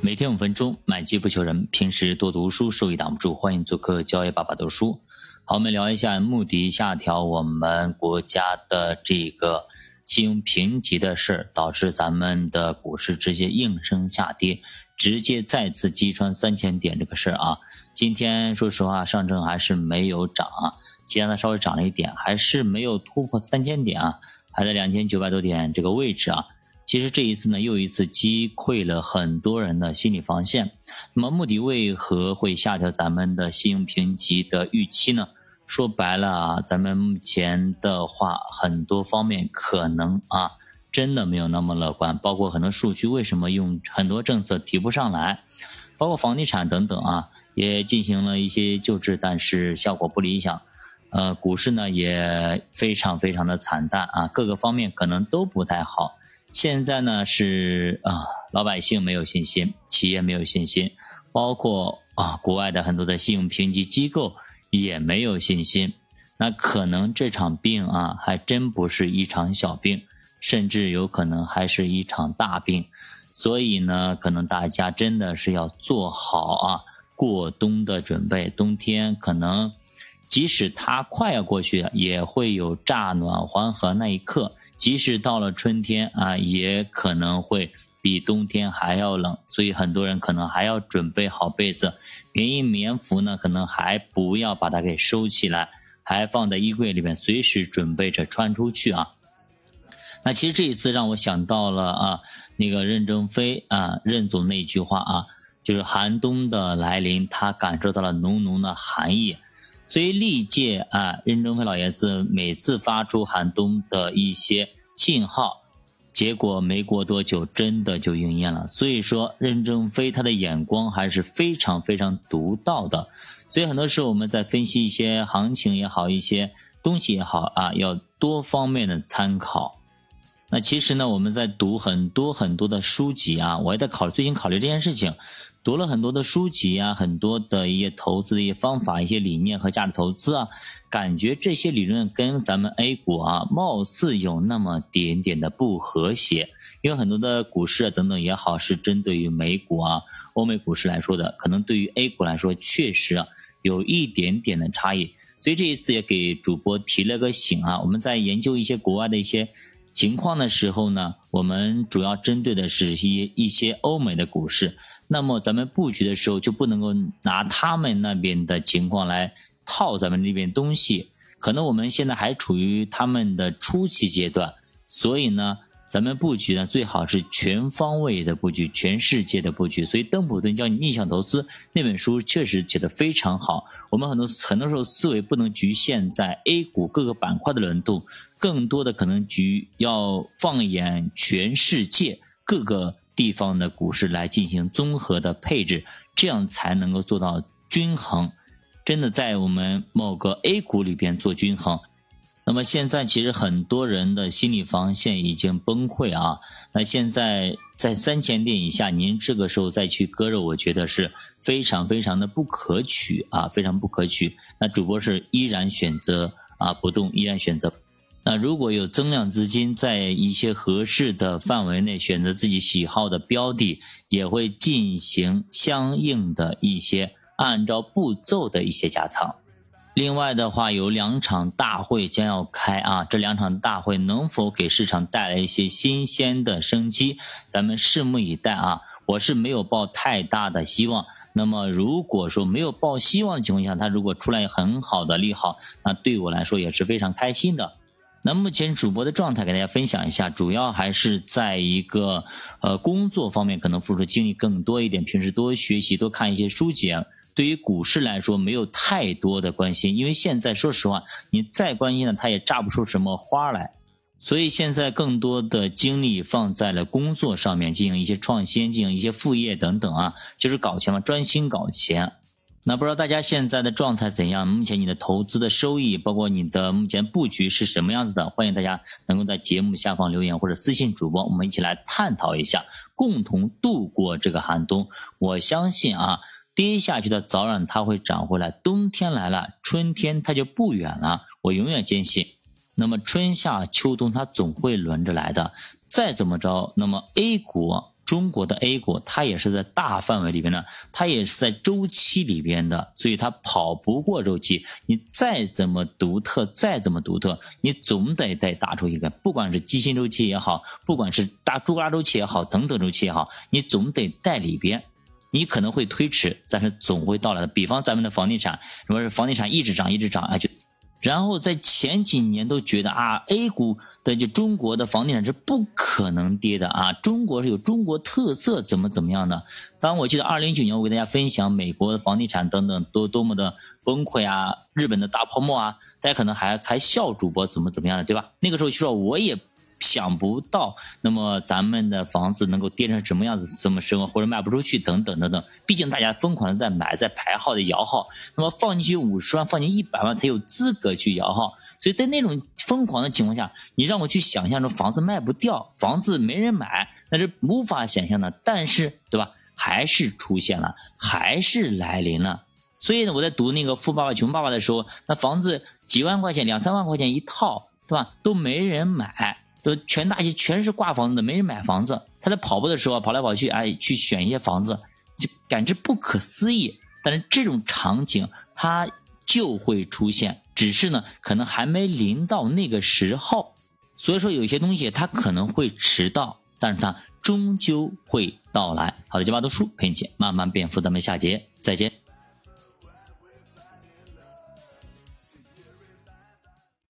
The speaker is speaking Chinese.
每天五分钟，买机不求人。平时多读书，收益挡不住。欢迎做客交易爸爸读书。好，我们聊一下穆迪下调我们国家的这个信用评级的事儿，导致咱们的股市直接应声下跌，直接再次击穿三千点这个事儿啊。今天说实话，上证还是没有涨啊，其他的稍微涨了一点，还是没有突破三千点啊，还在两千九百多点这个位置啊。其实这一次呢，又一次击溃了很多人的心理防线。那么，目的为何会下调咱们的信用评级的预期呢？说白了啊，咱们目前的话，很多方面可能啊，真的没有那么乐观。包括很多数据，为什么用很多政策提不上来？包括房地产等等啊，也进行了一些救治，但是效果不理想。呃，股市呢也非常非常的惨淡啊，各个方面可能都不太好。现在呢是啊，老百姓没有信心，企业没有信心，包括啊国外的很多的信用评级机构也没有信心。那可能这场病啊，还真不是一场小病，甚至有可能还是一场大病。所以呢，可能大家真的是要做好啊过冬的准备。冬天可能即使它快要过去了，也会有乍暖还寒那一刻。即使到了春天啊，也可能会比冬天还要冷，所以很多人可能还要准备好被子。棉衣棉服呢，可能还不要把它给收起来，还放在衣柜里面，随时准备着穿出去啊。那其实这一次让我想到了啊，那个任正非啊，任总那句话啊，就是寒冬的来临，他感受到了浓浓的寒意。所以历届啊，任正非老爷子每次发出寒冬的一些信号，结果没过多久，真的就应验了。所以说，任正非他的眼光还是非常非常独到的。所以很多时候我们在分析一些行情也好，一些东西也好啊，要多方面的参考。那其实呢，我们在读很多很多的书籍啊，我也在考最近考虑这件事情。读了很多的书籍啊，很多的一些投资的一些方法、一些理念和价值投资啊，感觉这些理论跟咱们 A 股啊，貌似有那么点点的不和谐。因为很多的股市啊等等也好，是针对于美股啊、欧美股市来说的，可能对于 A 股来说确实啊有一点点的差异。所以这一次也给主播提了个醒啊，我们在研究一些国外的一些情况的时候呢，我们主要针对的是一一些欧美的股市。那么咱们布局的时候就不能够拿他们那边的情况来套咱们这边东西，可能我们现在还处于他们的初期阶段，所以呢，咱们布局呢最好是全方位的布局，全世界的布局。所以邓普顿教你逆向投资那本书确实写的非常好。我们很多很多时候思维不能局限在 A 股各个板块的轮动，更多的可能局要放眼全世界各个。地方的股市来进行综合的配置，这样才能够做到均衡。真的在我们某个 A 股里边做均衡。那么现在其实很多人的心理防线已经崩溃啊。那现在在三千点以下，您这个时候再去割肉，我觉得是非常非常的不可取啊，非常不可取。那主播是依然选择啊不动，依然选择。那如果有增量资金在一些合适的范围内选择自己喜好的标的，也会进行相应的一些按照步骤的一些加仓。另外的话，有两场大会将要开啊，这两场大会能否给市场带来一些新鲜的生机，咱们拭目以待啊。我是没有抱太大的希望。那么如果说没有抱希望的情况下，它如果出来很好的利好，那对我来说也是非常开心的。那目前主播的状态给大家分享一下，主要还是在一个呃工作方面，可能付出精力更多一点，平时多学习，多看一些书籍。对于股市来说，没有太多的关心，因为现在说实话，你再关心呢，它也榨不出什么花来。所以现在更多的精力放在了工作上面，进行一些创新，进行一些副业等等啊，就是搞钱嘛，专心搞钱。那不知道大家现在的状态怎样？目前你的投资的收益，包括你的目前布局是什么样子的？欢迎大家能够在节目下方留言或者私信主播，我们一起来探讨一下，共同度过这个寒冬。我相信啊，跌下去的早晚它会涨回来，冬天来了，春天它就不远了。我永远坚信，那么春夏秋冬它总会轮着来的。再怎么着，那么 A 股。中国的 A 股它也是在大范围里边的，它也是在周期里边的，所以它跑不过周期。你再怎么独特，再怎么独特，你总得带大周期里边，不管是基薪周期也好，不管是大猪肝周期也好，等等周期也好，你总得带里边。你可能会推迟，但是总会到来的。比方咱们的房地产，什么是房地产一直涨，一直涨，啊，就。然后在前几年都觉得啊，A 股的就中国的房地产是不可能跌的啊，中国是有中国特色，怎么怎么样的。当我记得二零一九年我给大家分享美国的房地产等等多多么的崩溃啊，日本的大泡沫啊，大家可能还还笑主播怎么怎么样的，对吧？那个时候其实我也。想不到，那么咱们的房子能够跌成什么样子，怎么生活或者卖不出去等等等等。毕竟大家疯狂的在买，在排号的摇号，那么放进去五十万，放进一百万才有资格去摇号。所以在那种疯狂的情况下，你让我去想象着房子卖不掉，房子没人买，那是无法想象的。但是，对吧？还是出现了，还是来临了。所以呢，我在读那个《富爸爸穷爸爸》的时候，那房子几万块钱、两三万块钱一套，对吧？都没人买。都全大街全是挂房子的，没人买房子。他在跑步的时候跑来跑去，哎，去选一些房子，就感知不可思议。但是这种场景它就会出现，只是呢，可能还没临到那个时候。所以说，有些东西它可能会迟到，但是它终究会到来。好的，九八读书陪你一起慢慢变富，咱们下节再见。